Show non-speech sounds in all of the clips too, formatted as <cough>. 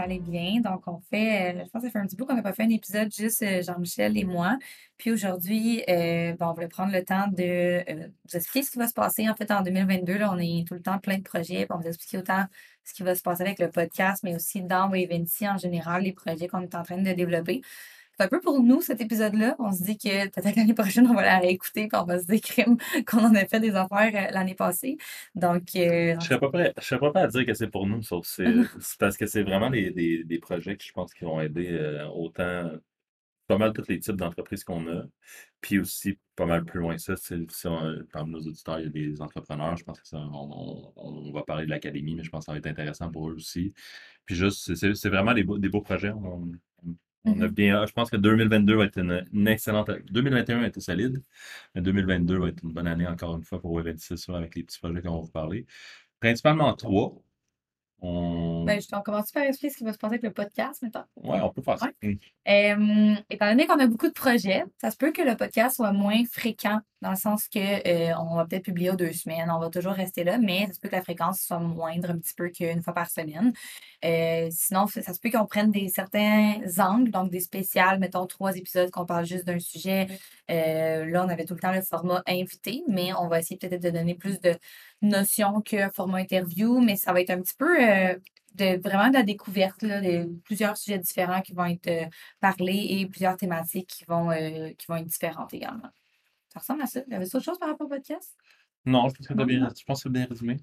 Vous allez bien. Donc, on fait, euh, je pense que ça fait un petit bout qu'on n'a pas fait un épisode juste euh, Jean-Michel et moi. Puis aujourd'hui, euh, bon, on voulait prendre le temps de vous expliquer ce qui va se passer en fait en 2022. Là, on est tout le temps plein de projets. On vous expliquer autant ce qui va se passer avec le podcast, mais aussi dans Wavency en général, les projets qu'on est en train de développer. C'est un peu pour nous cet épisode-là. On se dit que peut-être l'année prochaine, on va la réécouter puis on va se dire <laughs> qu'on en a fait des affaires euh, l'année passée. Donc, euh, je serais pas prêt, je serais pas prêt à dire que c'est pour nous, sauf <laughs> c'est parce que c'est vraiment des, des, des, projets que je pense qui vont aider euh, autant pas mal tous les types d'entreprises qu'on a. Puis aussi, pas mal plus loin que ça, si parmi nos auditeurs, il y a des entrepreneurs. Je pense que ça, on, on, va parler de l'académie, mais je pense que ça va être intéressant pour eux aussi. Puis juste, c'est vraiment des beaux, des beaux projets. On, on a mm-hmm. bien, je pense que 2022 va être une, excellente. 2021 a été solide, mais 2022 va être une bonne année encore une fois pour Web avec les petits projets qu'on va vous parler. Principalement trois. On... Ben, je t'en commence par expliquer ce qui va se passer avec le podcast maintenant. Oui, on peut faire ça. Euh, étant donné qu'on a beaucoup de projets, ça se peut que le podcast soit moins fréquent dans le sens que euh, on va peut-être publier aux deux semaines, on va toujours rester là, mais ça se peut que la fréquence soit moindre un petit peu qu'une fois par semaine. Euh, sinon, ça se peut qu'on prenne des certains angles, donc des spéciales, mettons trois épisodes qu'on parle juste d'un sujet. là, on avait tout le temps le format invité, mais on va essayer peut-être de donner plus de notions que format interview, mais ça va être un petit peu de vraiment de la découverte là, de plusieurs sujets différents qui vont être euh, parlés et plusieurs thématiques qui vont, euh, qui vont être différentes également. Ça ressemble à ça. Il y avait autre chose par rapport au podcast? Non, je pense que c'est bien, bien résumé.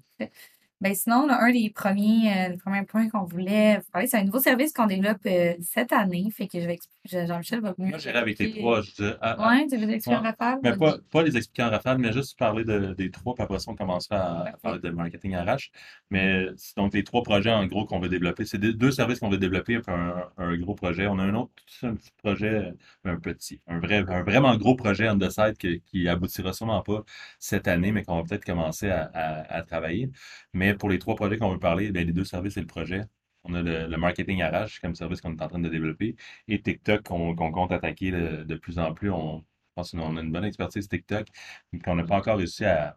Ben sinon, un des premiers, euh, premiers points qu'on voulait vous parler, c'est un nouveau service qu'on développe euh, cette année. Fait que je vais Jean-Michel va Moi, j'irai avec les trois. Je ah, ah. ouais, tu veux les expliquer en rafale? Mais pas, pas, les expliquer en rafale, mais juste parler de, des trois, puis après ça, on commencera à, parler de marketing RH. Mais donc, les trois projets, en gros, qu'on veut développer, c'est deux services qu'on veut développer, puis un, un, gros projet. On a un autre un petit projet, un petit, un, vrai, un vraiment gros projet on the side qui, qui aboutira sûrement pas cette année, mais qu'on va peut-être commencer à, à, à travailler. Mais pour les trois projets qu'on veut parler, ben, les deux services et le projet. On a le, marketing arrache comme service qu'on est en train de développer et TikTok qu'on compte attaquer de, plus en plus. On, pense qu'on a une bonne expertise TikTok, mais qu'on n'a pas encore réussi à,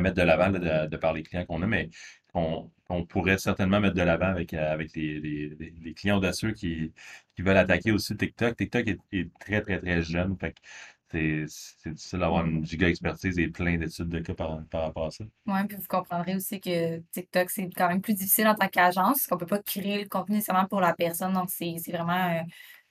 mettre de l'avant de, par les clients qu'on a, mais qu'on pourrait certainement mettre de l'avant avec, les, clients audacieux qui, qui veulent attaquer aussi TikTok. TikTok est, très, très, très jeune. C'est difficile d'avoir une giga expertise et plein d'études de cas par, rapport à ça. Oui, puis vous comprendrez aussi que TikTok, c'est quand même plus difficile en tant qu'agence, qu'on ne peut pas créer le contenu nécessairement pour la personne. Donc, c'est vraiment euh,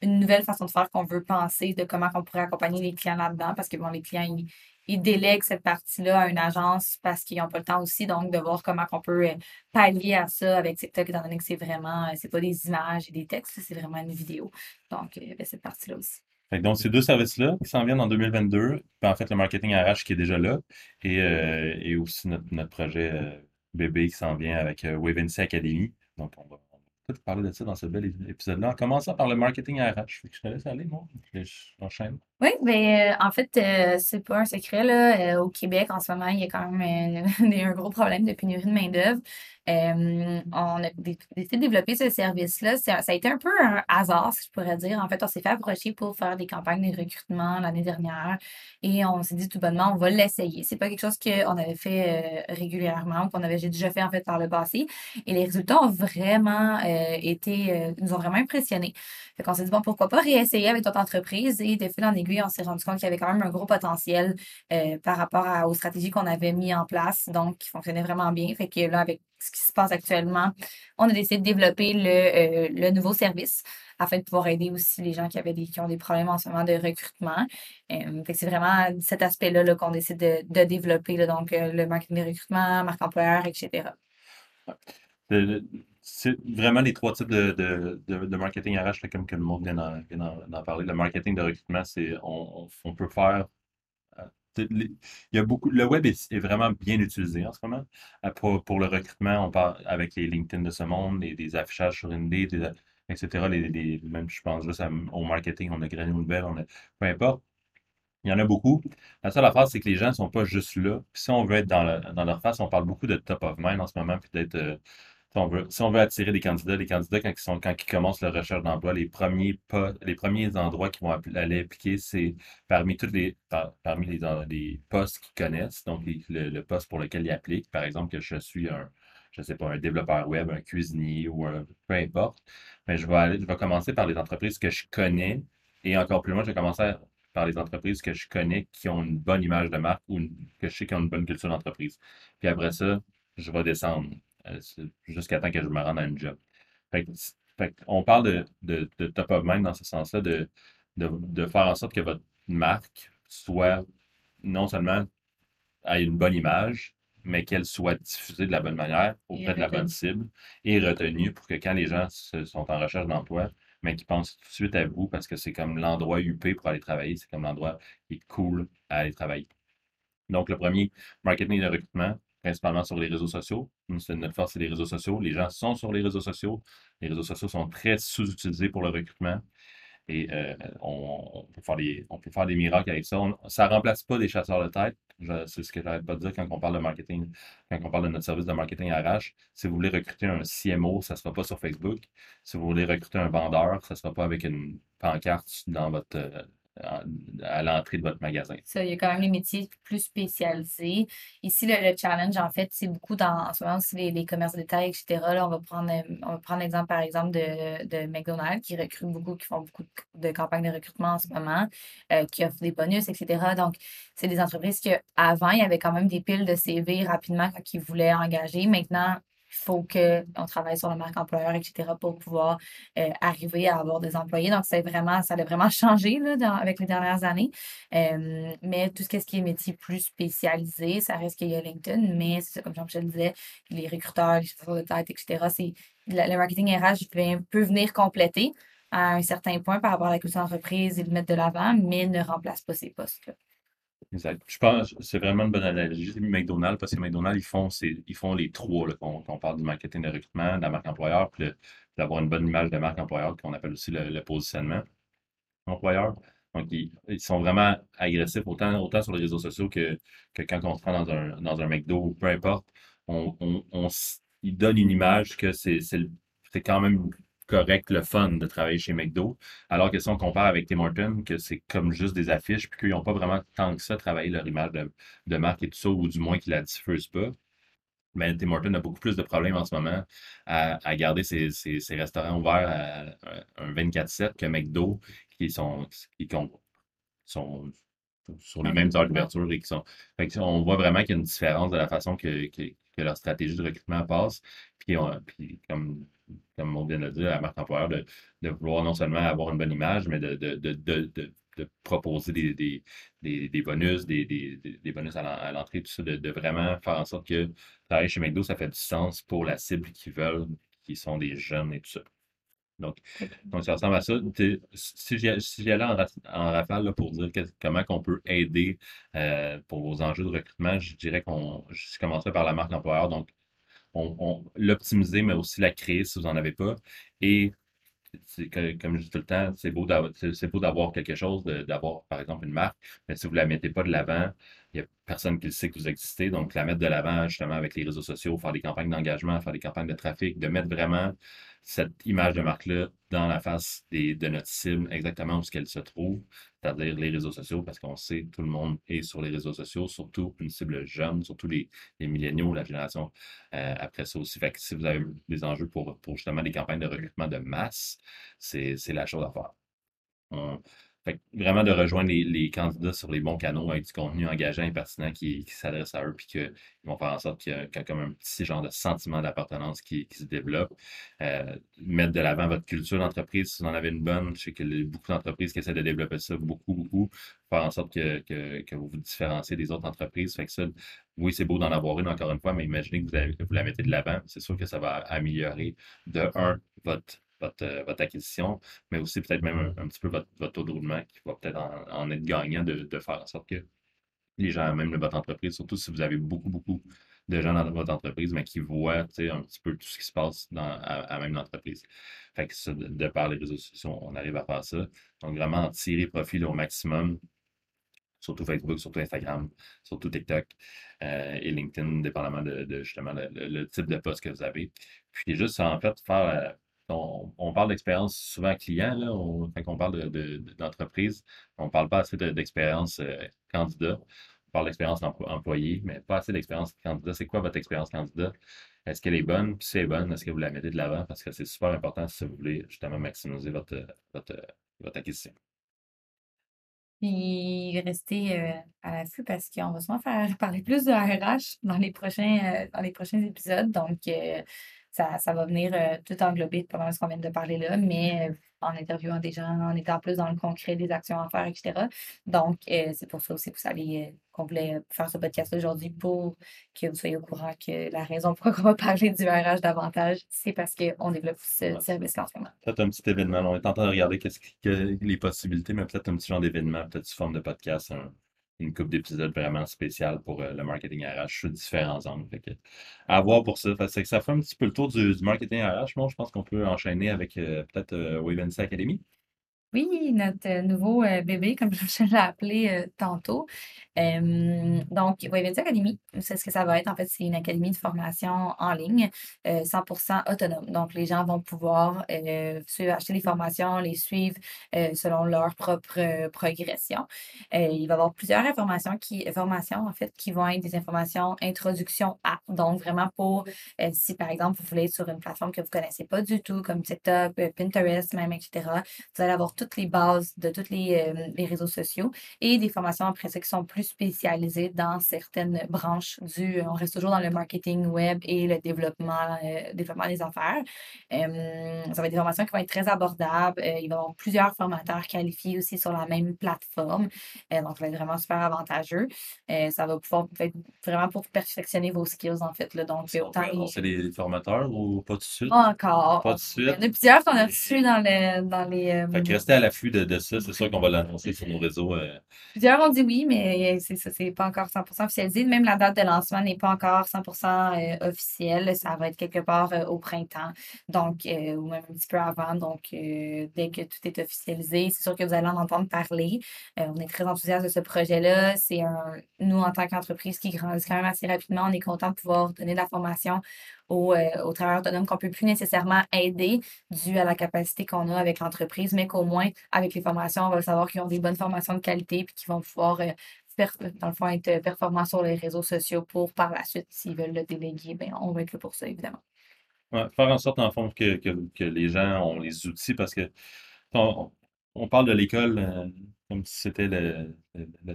une nouvelle façon de faire qu'on veut penser de comment on pourrait accompagner les clients là-dedans, parce que bon, les clients, ils, ils délèguent cette partie-là à une agence parce qu'ils n'ont pas le temps aussi, donc de voir comment on peut euh, pallier à ça avec TikTok, étant donné que c'est vraiment, euh, c'est pas des images et des textes, c'est vraiment une vidéo. Donc, il y avait cette partie-là aussi donc, ces deux services-là qui s'en viennent en 2022, puis en fait, le marketing RH qui est déjà là, et, euh, et aussi notre, notre projet euh, bébé qui s'en vient avec euh, Wavency Academy. Donc, on va, peut parler de ça dans ce bel épisode-là. En commençant par le marketing RH. Je te laisse aller, moi. J'enchaîne. Oui, mais en fait, c'est pas un secret. Là. au Québec, en ce moment, il y a quand même <laughs> un gros problème de pénurie de main-d'œuvre. Euh, on a décidé de développer ce service-là. Ça, a été un peu un hasard, si je pourrais dire. En fait, on s'est fait approcher pour faire des campagnes de recrutement l'année dernière et on s'est dit tout bonnement, on va l'essayer. C'est pas quelque chose qu'on avait fait euh, régulièrement, qu'on avait déjà fait en fait par le passé. Et les résultats ont vraiment euh, été, nous ont vraiment impressionnés. Fait qu'on s'est dit, bon, pourquoi pas réessayer avec notre entreprise et de fil en aiguille, on s'est rendu compte qu'il y avait quand même un gros potentiel par rapport aux stratégies qu'on avait mis en place, donc qui fonctionnaient vraiment bien. Fait que là, ce qui se passe actuellement, on a décidé de développer le, euh, le nouveau service afin de pouvoir aider aussi les gens qui, avaient des, qui ont des problèmes en ce moment de recrutement. Euh, c'est vraiment cet aspect-là -là, qu'on décide de, de développer, donc euh, le marketing de recrutement, marque employeur, etc. C'est vraiment les trois types de, de, de, marketing RH, comme que le monde vient d'en parler. Le marketing de recrutement, c'est on, on, peut faire il y a beaucoup, le web est, vraiment bien utilisé en ce moment. Euh, pour, pour, le recrutement, on parle avec les LinkedIn de ce monde, des affichages sur Indeed, etc. Les, même, je pense juste au marketing, on a Granny Nouvelle, on a, peu importe. Il y en a beaucoup. La seule affaire, c'est que les gens ne sont pas juste là. Puis si on veut être dans, dans leur face, on parle beaucoup de top of mind en ce moment, puis d'être euh, si on veut, attirer des candidats, les candidats, quand ils, sont, quand ils commencent leur recherche d'emploi, les premiers les premiers endroits qu'ils vont aller appliquer, c'est parmi les, parmi les, postes qu'ils connaissent, donc le, poste pour lequel ils appliquent. Par exemple, que je suis un, je sais pas, un développeur web, un cuisinier ou peu importe. Mais je vais aller, je vais commencer par les entreprises que je connais et encore plus loin, je vais commencer par les entreprises que je connais qui ont une bonne image de marque ou que je sais qui ont une bonne culture d'entreprise. Puis après ça, je vais descendre. Euh, jusqu'à temps que je me rende à une job. on parle de, top of mind dans ce sens-là, de, de, faire en sorte que votre marque soit non seulement ait une bonne image, mais qu'elle soit diffusée de la bonne manière auprès de la bonne cible et retenue pour que quand les gens sont en recherche d'emploi, mais qu'ils pensent tout de suite à vous parce que c'est comme l'endroit UP pour aller travailler, c'est comme l'endroit qui est cool à aller travailler. Donc, le premier, marketing de recrutement, principalement sur les réseaux sociaux. Notre force, c'est les réseaux sociaux. Les gens sont sur les réseaux sociaux. Les réseaux sociaux sont très sous-utilisés pour le recrutement. Et euh, on, peut faire des, on peut faire des miracles avec ça. ça ne remplace pas des chasseurs de tête. C'est ce que j'arrête pas de dire quand on parle de marketing, quand on parle de notre service de marketing RH. Si vous voulez recruter un CMO, ça ne sera pas sur Facebook. Si vous voulez recruter un vendeur, ça ne sera pas avec une pancarte dans votre, à l'entrée de votre magasin. Ça, il y a quand même les métiers plus spécialisés. Ici, le, challenge, en fait, c'est beaucoup dans, ce moment, c'est les, commerces de détail, etc. Là, on va prendre, va prendre l'exemple, par exemple, de, de McDonald's, qui recrute beaucoup, qui font beaucoup de, campagnes de recrutement en ce moment, euh, qui offrent des bonus, etc. Donc, c'est des entreprises que avant il y avait quand même des piles de CV rapidement quand ils voulaient engager. Maintenant, il faut qu'on travaille sur la marque employeur, etc., pour pouvoir euh, arriver à avoir des employés. Donc, c'est vraiment, ça a vraiment <laughs> changé là, avec les dernières années. Euh, mais tout ce qui est métier plus spécialisé, ça reste qu'il y a LinkedIn, mais comme Jean-Michel disait, les recruteurs, les chasseurs de tête, etc., c'est, le marketing RH peut venir compléter à un certain point par rapport à la culture d'entreprise et le mettre de l'avant, mais ne remplace pas ces postes-là. Exact. Je pense que c'est vraiment une bonne analogie. J'ai McDonald's parce que McDonald's, ils font, ils font les trois, là, quand, on parle du marketing de recrutement, de la marque employeur, puis d'avoir une bonne image de marque employeur, qu'on appelle aussi le, positionnement employeur. Donc, ils, sont vraiment agressifs autant, autant sur les réseaux sociaux que, que quand on se prend dans un, dans un McDo peu importe. On, on, ils donnent une image que c'est quand même correct, le fun de travailler chez McDo. Alors que si on compare avec Tim Hortons, que c'est comme juste des affiches, puis qu'ils n'ont pas vraiment tant que ça travaillé leur image de, marque et tout ça, ou du moins qu'ils la diffusent pas. Mais Tim Hortons a beaucoup plus de problèmes en ce moment à, garder ses, restaurants ouverts à, un 24-7 que McDo, qui sont, qui sont sur les mêmes heures d'ouverture et qui sont. on voit vraiment qu'il y a une différence de la façon que, leur stratégie de recrutement passe. Puis, puis comme comme on vient de le dire, à la marque employeur, de, de, vouloir non seulement avoir une bonne image, mais de, de proposer des, des, des, bonus, des, des bonus à l'entrée, tout ça, de, vraiment faire en sorte que travailler chez McDo, ça fait du sens pour la cible qui veulent, qui sont des jeunes et tout ça. Donc, donc ça ressemble à ça. Si j'y si allais en, en, rafale là, pour dire comment on peut aider euh, pour vos enjeux de recrutement, je dirais qu'on je commencerai par la marque employeur. Donc, l'optimiser, mais aussi la créer si vous n'en avez pas. Et comme je dis tout le temps, c'est beau d'avoir quelque chose, d'avoir par exemple une marque, mais si vous ne la mettez pas de l'avant, il n'y a personne qui sait que vous existez. Donc, la mettre de l'avant justement avec les réseaux sociaux, faire des campagnes d'engagement, faire des campagnes de trafic, de mettre vraiment cette image de marque-là dans la face de notre cible, exactement où qu'elle se trouve, c'est-à-dire les réseaux sociaux, parce qu'on sait tout le monde est sur les réseaux sociaux, surtout une cible jeune, surtout les, les milléniaux, la génération euh, après ça aussi. Fait que si vous avez des enjeux pour, pour justement des campagnes de recrutement de masse, c'est la chose à faire. Fait vraiment de rejoindre les, candidats sur les bons canaux avec du contenu engageant et pertinent qui, s'adresse à eux, puis qu'ils vont faire en sorte qu'il y, a, comme un petit genre de sentiment d'appartenance qui, se développe. Euh, mettre de l'avant votre culture d'entreprise, si vous en avez une bonne, je sais a beaucoup d'entreprises qui essaient de développer ça beaucoup, beaucoup, faire en sorte que, vous vous différenciez des autres entreprises. Fait que ça, oui, c'est beau d'en avoir une encore une fois, mais imaginez que vous, que vous la mettez de l'avant. C'est sûr que ça va améliorer de un votre euh, votre, acquisition, mais aussi peut-être même un, petit peu votre, taux de roulement qui va peut-être en, être gagnant de, faire en sorte que les gens, même de votre entreprise, surtout si vous avez beaucoup, beaucoup de gens dans votre entreprise, mais qui voient un petit peu tout ce qui se passe dans, à, même l'entreprise. Fait que ça, de, par les réseaux sociaux, on arrive à faire ça. Donc, vraiment, tirer profit au maximum surtout Facebook, surtout Instagram, surtout TikTok et LinkedIn, dépendamment de, justement le, type de poste que vous avez. Puis juste en fait faire on, parle d'expérience souvent client, là, quand on parle d'entreprise, on ne parle pas assez d'expérience candidat. On parle d'expérience employé, mais pas assez d'expérience candidat. C'est quoi votre expérience candidat? Est-ce qu'elle est bonne? Puis si elle est bonne, est-ce que vous la mettez de l'avant? Parce que c'est super important si vous voulez justement maximiser votre, votre, votre acquisition. Puis rester euh, à l'affût parce qu'on va souvent faire <laughs> parler plus de RH dans les prochains, euh, dans les prochains épisodes. Donc, euh, ça, ça va venir tout englober pendant ce qu'on vient de parler là, mais en interviewant des gens, en étant plus dans le concret des actions à faire, etc. Donc, euh, c'est pour ça aussi que vous euh, qu'on voulait faire ce podcast aujourd'hui pour que vous soyez au courant que la raison pour laquelle on va parler du RH davantage, c'est parce qu'on développe ce service en ce moment. Peut-être un petit événement. On est en train de regarder qu'est-ce que, les possibilités, mais peut-être un petit genre d'événement, peut-être sous forme de podcast, une coupe d'épisodes vraiment spéciale pour euh, le marketing RH sous différents angles. à voir pour ça. que ça fait un petit peu le tour du, marketing RH. Moi, je pense qu'on peut enchaîner avec euh, peut-être euh, Academy. Oui, notre euh, nouveau euh, bébé, comme je l'ai appelé euh, tantôt. donc, Waventy Academy, c'est ce que ça va être. En fait, c'est une académie de formation en ligne, 100% autonome. Donc, les gens vont pouvoir acheter les formations, les suivre selon leur propre progression. il va y avoir plusieurs informations qui, formations, en fait, qui vont être des informations introduction à. Donc, vraiment pour, si par exemple, vous voulez être sur une plateforme que vous ne connaissez pas du tout, comme TikTok, Pinterest, même, etc., vous allez avoir toutes les bases de tous les, euh, les, réseaux sociaux et des formations après ça qui sont plus spécialisées dans certaines branches du. On reste toujours dans le marketing web et le développement, euh, développement des affaires. Euh, ça va être des formations qui vont être très abordables. il va y avoir plusieurs formateurs qualifiés aussi sur la même plateforme. donc, ça va être vraiment super avantageux. ça va pouvoir être vraiment pour perfectionner vos skills, en fait. Là. Donc, autant. C'est des formateurs ou pas de suite? Pas encore. Pas de suite. Il y en a plusieurs qu'on a reçus dans, les dans les. Fait à l'affût de, ça. C'est sûr qu'on va l'annoncer sur nos réseaux. Euh. Plusieurs ont dit oui, mais c'est ça, pas encore 100% officialisé. Même la date de lancement n'est pas encore 100% euh, officielle. Ça va être quelque part euh, au printemps, donc, ou même un petit peu avant. Donc, dès que tout est officialisé, c'est sûr que vous allez en entendre parler. on est très enthousiastes de ce projet-là. C'est un, nous, en tant qu'entreprise qui grandit quand même assez rapidement, on est content de pouvoir donner de la formation aux, euh, travailleurs autonomes qu'on ne peut plus nécessairement aider dû à la capacité qu'on a avec l'entreprise, mais qu'au moins, avec les formations, on va savoir qu'ils ont des bonnes formations de qualité et qu'ils vont pouvoir, euh, dans le fond, être performants sur les réseaux sociaux pour, par la suite, s'ils veulent le déléguer, bien, on va être là pour ça, évidemment. faire en sorte, en fond, que, que, les gens ont les outils parce que on parle de l'école euh, comme si c'était le,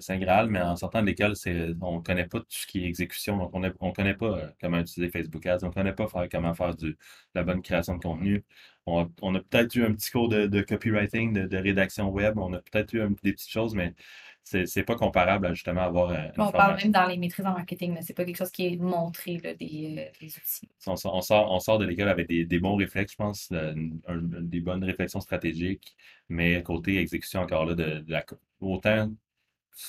Saint Graal, mais en sortant de l'école, on ne connaît pas tout ce qui est exécution. Donc, on ne connaît pas euh, comment utiliser Facebook Ads, on ne connaît pas comment faire du, la bonne création de contenu. On, a peut-être eu un petit cours de, copywriting, de, rédaction web, on a peut-être eu des petites choses, mais c'est pas comparable à justement avoir. Euh, on parle même dans les maîtrises en marketing, mais c'est pas quelque chose qui est montré là, des, euh, outils. On, sort, on sort de l'école avec des, bons réflexes, je pense, euh, des bonnes réflexions stratégiques, mais côté exécution encore là, de, la, autant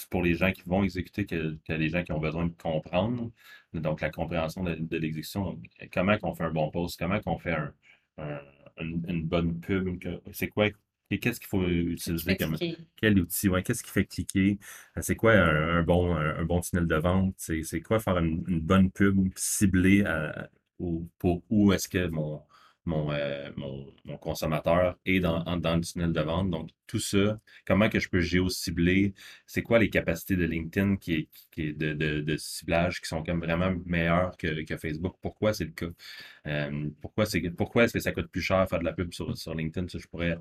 pour les gens qui vont exécuter que, que, les gens qui ont besoin de comprendre. Donc, la compréhension de, l'exécution. Comment qu'on fait un bon post, comment qu'on fait une, bonne pub, c'est quoi qu'est-ce qu'il faut utiliser comme quel outil? Ouais, qu'est-ce qui fait cliquer? Euh, c'est quoi un, bon, un, bon tunnel de vente? C'est quoi faire une, bonne pub ciblée pour où est-ce que mon, euh, mon, mon, consommateur est dans, dans le tunnel de vente? Donc, tout ça, comment que je peux géo-cibler? C'est quoi les capacités de LinkedIn qui, qui de, de, ciblage qui sont comme vraiment meilleures que, que Facebook? Pourquoi c'est le cas? Euh, pourquoi pourquoi est-ce que ça coûte plus cher faire de la pub sur, sur LinkedIn? Ça, je pourrais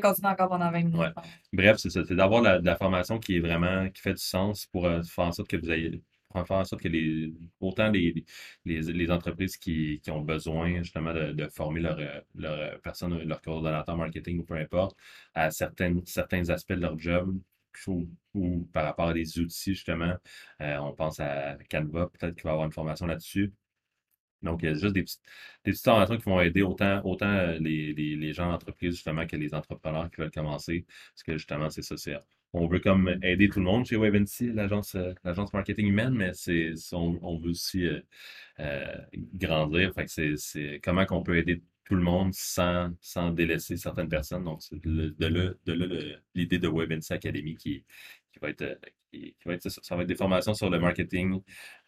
continuer encore pendant 20 minutes. Bref, c'est ça. C'est d'avoir la, la, formation qui est vraiment, qui fait du sens pour euh, faire en sorte que vous ayez faire en sorte que les, autant les, les, les entreprises qui, qui, ont besoin justement de, de former leur, leur personne, leur coordonnateur marketing ou peu importe, à certaines, certains aspects de leur job, ou, ou par rapport à des outils, justement, euh, on pense à Canva, peut-être qu'il va y avoir une formation là-dessus. Donc, il y a juste des petites, des formations qui vont aider autant, autant euh, les, les, les gens d'entreprise, justement, que les entrepreneurs qui veulent commencer. Parce que, justement, c'est ça, c'est on veut comme aider tout le monde chez Wavency, l'agence euh, l'agence marketing humaine, mais c'est on, on, veut aussi euh, grandir. Fait que c'est comment qu'on peut aider tout le monde sans, sans délaisser certaines personnes. Donc, c'est de là, de l'idée de Wavency Academy qui, qui va être qui va être ça, va être des formations sur le marketing,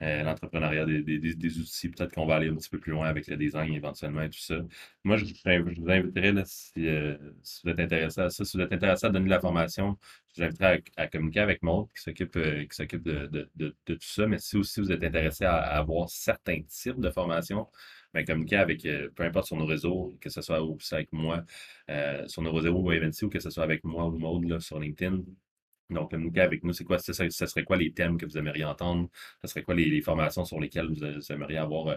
euh, l'entrepreneuriat, des, des, des, outils. Peut-être qu'on va aller un petit peu plus loin avec le design éventuellement et tout ça. Moi, je, vous inviterai, là, si, euh, si, vous êtes intéressé à ça, si vous êtes intéressé à donner de la formation, je vous inviterai à, communiquer avec Maud qui s'occupe euh, de, de, de, tout ça. Mais si aussi vous êtes intéressé à, avoir certains types de formations, ben, communiquer avec, peu importe sur nos réseaux, que ce soit avec moi, sur nos réseaux ou ou que ce soit avec moi ou Maud là, sur LinkedIn. Donc, communiquer avec nous, c'est quoi, ce, ce serait quoi les thèmes que vous aimeriez entendre? Ce serait quoi les, les formations sur lesquelles vous, vous aimeriez avoir, euh,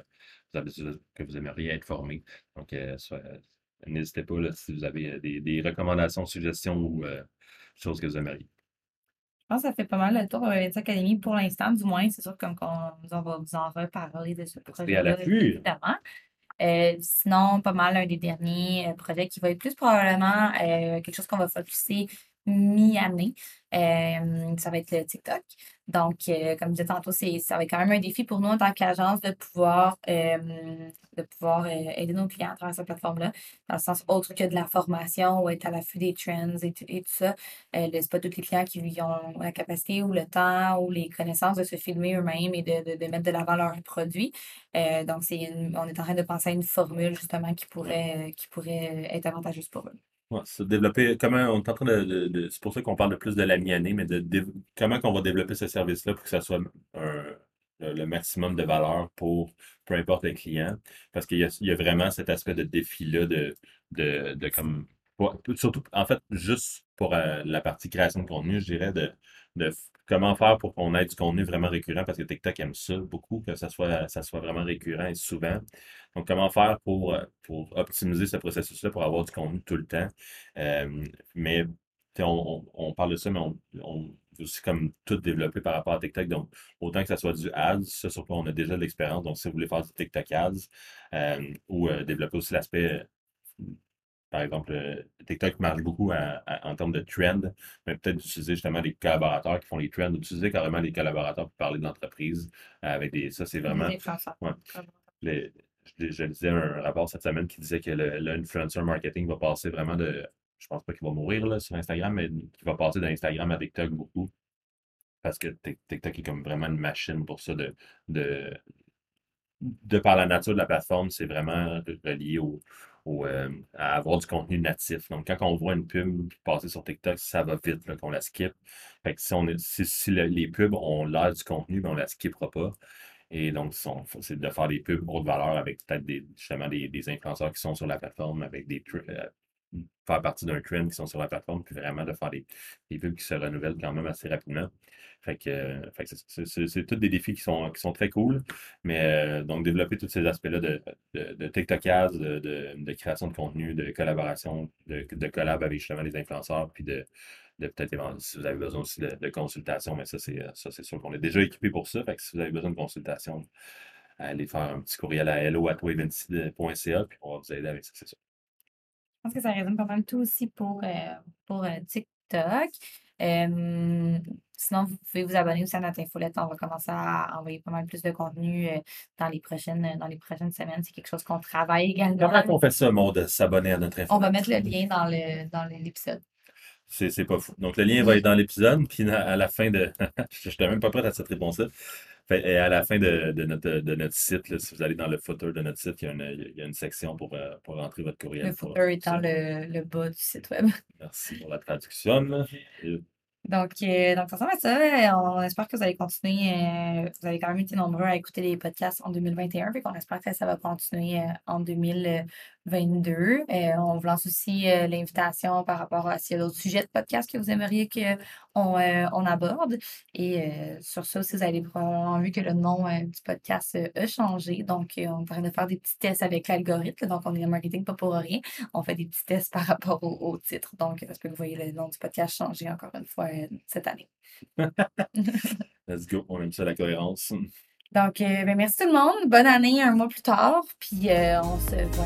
que vous aimeriez être formé? Donc, euh, n'hésitez pas là, si vous avez des, des recommandations, suggestions ou euh, choses que vous aimeriez. Je pense que ça fait pas mal le tour de Academy pour l'instant, du moins. C'est sûr comme qu'on on va vous en reparler de ce projet-là, évidemment. Euh, sinon, pas mal un des derniers euh, projets qui va être plus probablement euh, quelque chose qu'on va focuser mi-année. Euh, ça va être le TikTok. Donc, euh, comme je disais tantôt, c'est, ça va être quand même un défi pour nous en tant qu'agence de pouvoir, euh, de pouvoir aider nos clients à travers cette plateforme-là, dans le sens autre que de la formation ou être à l'affût des trends et, et tout ça. pas tous les clients qui ont la capacité ou le temps ou les connaissances de se filmer eux-mêmes et de, de, de mettre de l'avant leurs produits. donc, c'est on est en train de penser à une formule justement qui pourrait, qui pourrait être avantageuse pour eux. Ouais, se développer, comment on est en train de, de, c'est pour ça qu'on parle de plus de la mi-année, mais de, comment qu'on va développer ce service-là pour que ça soit un, le maximum de valeur pour peu importe le client? Parce qu'il y a, il y a vraiment cet aspect de défi-là de, de, de comme surtout en fait, juste pour euh, la partie création de contenu, je dirais de, de comment faire pour qu'on ait du contenu vraiment récurrent, parce que TikTok aime ça beaucoup, que ça soit, ça soit vraiment récurrent et souvent. Donc, comment faire pour, euh, pour optimiser ce processus-là pour avoir du contenu tout le temps? Euh, mais on, on, parle de ça, mais on, on aussi comme tout développer par rapport à TikTok. Donc, autant que ça soit du ads, ça sur quoi on a déjà de l'expérience. Donc, si vous voulez faire du TikTok ads euh, ou développer aussi l'aspect par exemple, euh, TikTok marche beaucoup en termes de trend, mais peut-être d'utiliser justement des collaborateurs qui font les trends, d'utiliser carrément des collaborateurs pour parler d'entreprise euh, avec des. Ça, c'est vraiment. Ouais, je, lisais un rapport cette semaine qui disait que l'influencer marketing va passer vraiment de. Je pense pas qu'il va mourir là, sur Instagram, mais qu'il va passer d'Instagram à TikTok beaucoup. Parce que TikTok est comme vraiment une machine pour ça de, de, de par la nature de la plateforme, c'est vraiment relié au, euh, à avoir du contenu natif. Donc, quand on voit une pub passer sur TikTok, ça va vite qu'on la skip. Fait que si, on est, si, les pubs ont l'air du contenu, ben, on ne la skippera pas. Et donc, c'est de faire des pubs haute valeur avec peut-être des, justement des, des, influenceurs qui sont sur la plateforme, avec des euh, faire partie d'un trend qui sont sur la plateforme, puis vraiment de faire des, des qui se renouvellent quand même assez rapidement. Fait que, euh, c'est tous des défis qui sont, qui sont très cool. Mais euh, donc, développer tous ces aspects-là de, de, de de, de, de, création de contenu, de collaboration, de, de collab avec justement les influenceurs, puis de, de peut-être si vous avez besoin aussi de, consultation, mais ça, c'est ça, c'est sûr qu'on est déjà équipé pour ça. Fait que si vous avez besoin de consultation, allez faire un petit courriel à hello.wavency.ca, puis on va vous aider avec ça, c'est sûr. Je pense que ça résume pas mal tout aussi pour, euh, pour TikTok sinon, vous pouvez vous abonner aussi à notre infolette. On va commencer à envoyer pas mal plus de contenu euh, dans les prochaines, dans les prochaines semaines. C'est quelque chose qu'on travaille également. Comment on fait ça, de s'abonner à notre infolette? On va mettre le lien dans le dans l'épisode. C'est pas fou. Donc, le lien va être dans l'épisode, puis à la fin de. <laughs> je n'étais même pas prêt à cette réponse-là. Et à la fin de, notre, de notre site, si vous allez dans le footer de notre site, il y a une, il y a une section pour, euh, pour rentrer votre courriel. Le footer étant le, le, bas du site web. <laughs> Merci pour la traduction. Donc, euh, donc, ça ressemble à ça. On espère que vous allez continuer. Euh, vous avez quand même été nombreux à écouter les podcasts en 2021, puis qu'on espère que ça va continuer euh, en 2022. On vous lance aussi l'invitation par rapport à s'il y a d'autres sujets de podcast que vous aimeriez qu'on on aborde. Et sur ça vous avez probablement vu que le nom du podcast a changé. Donc, on train de faire des petits tests avec l'algorithme. Donc, on est en marketing pas pour rien. On fait des petits tests par rapport au, titre. Donc, est-ce que vous voyez le nom du podcast changer encore une fois cette année. <laughs> Let's go, on aime ça la cohérence. Donc, euh, ben, merci tout le monde. Bonne année un mois plus tard. Puis euh, on se voit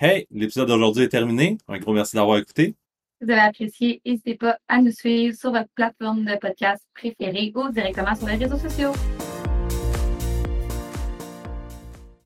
Hey, l'épisode d'aujourd'hui est terminé. Un gros merci d'avoir écouté. Si vous avez apprécié, n'hésitez pas à nous suivre sur votre plateforme de podcast préférée ou directement sur les réseaux sociaux.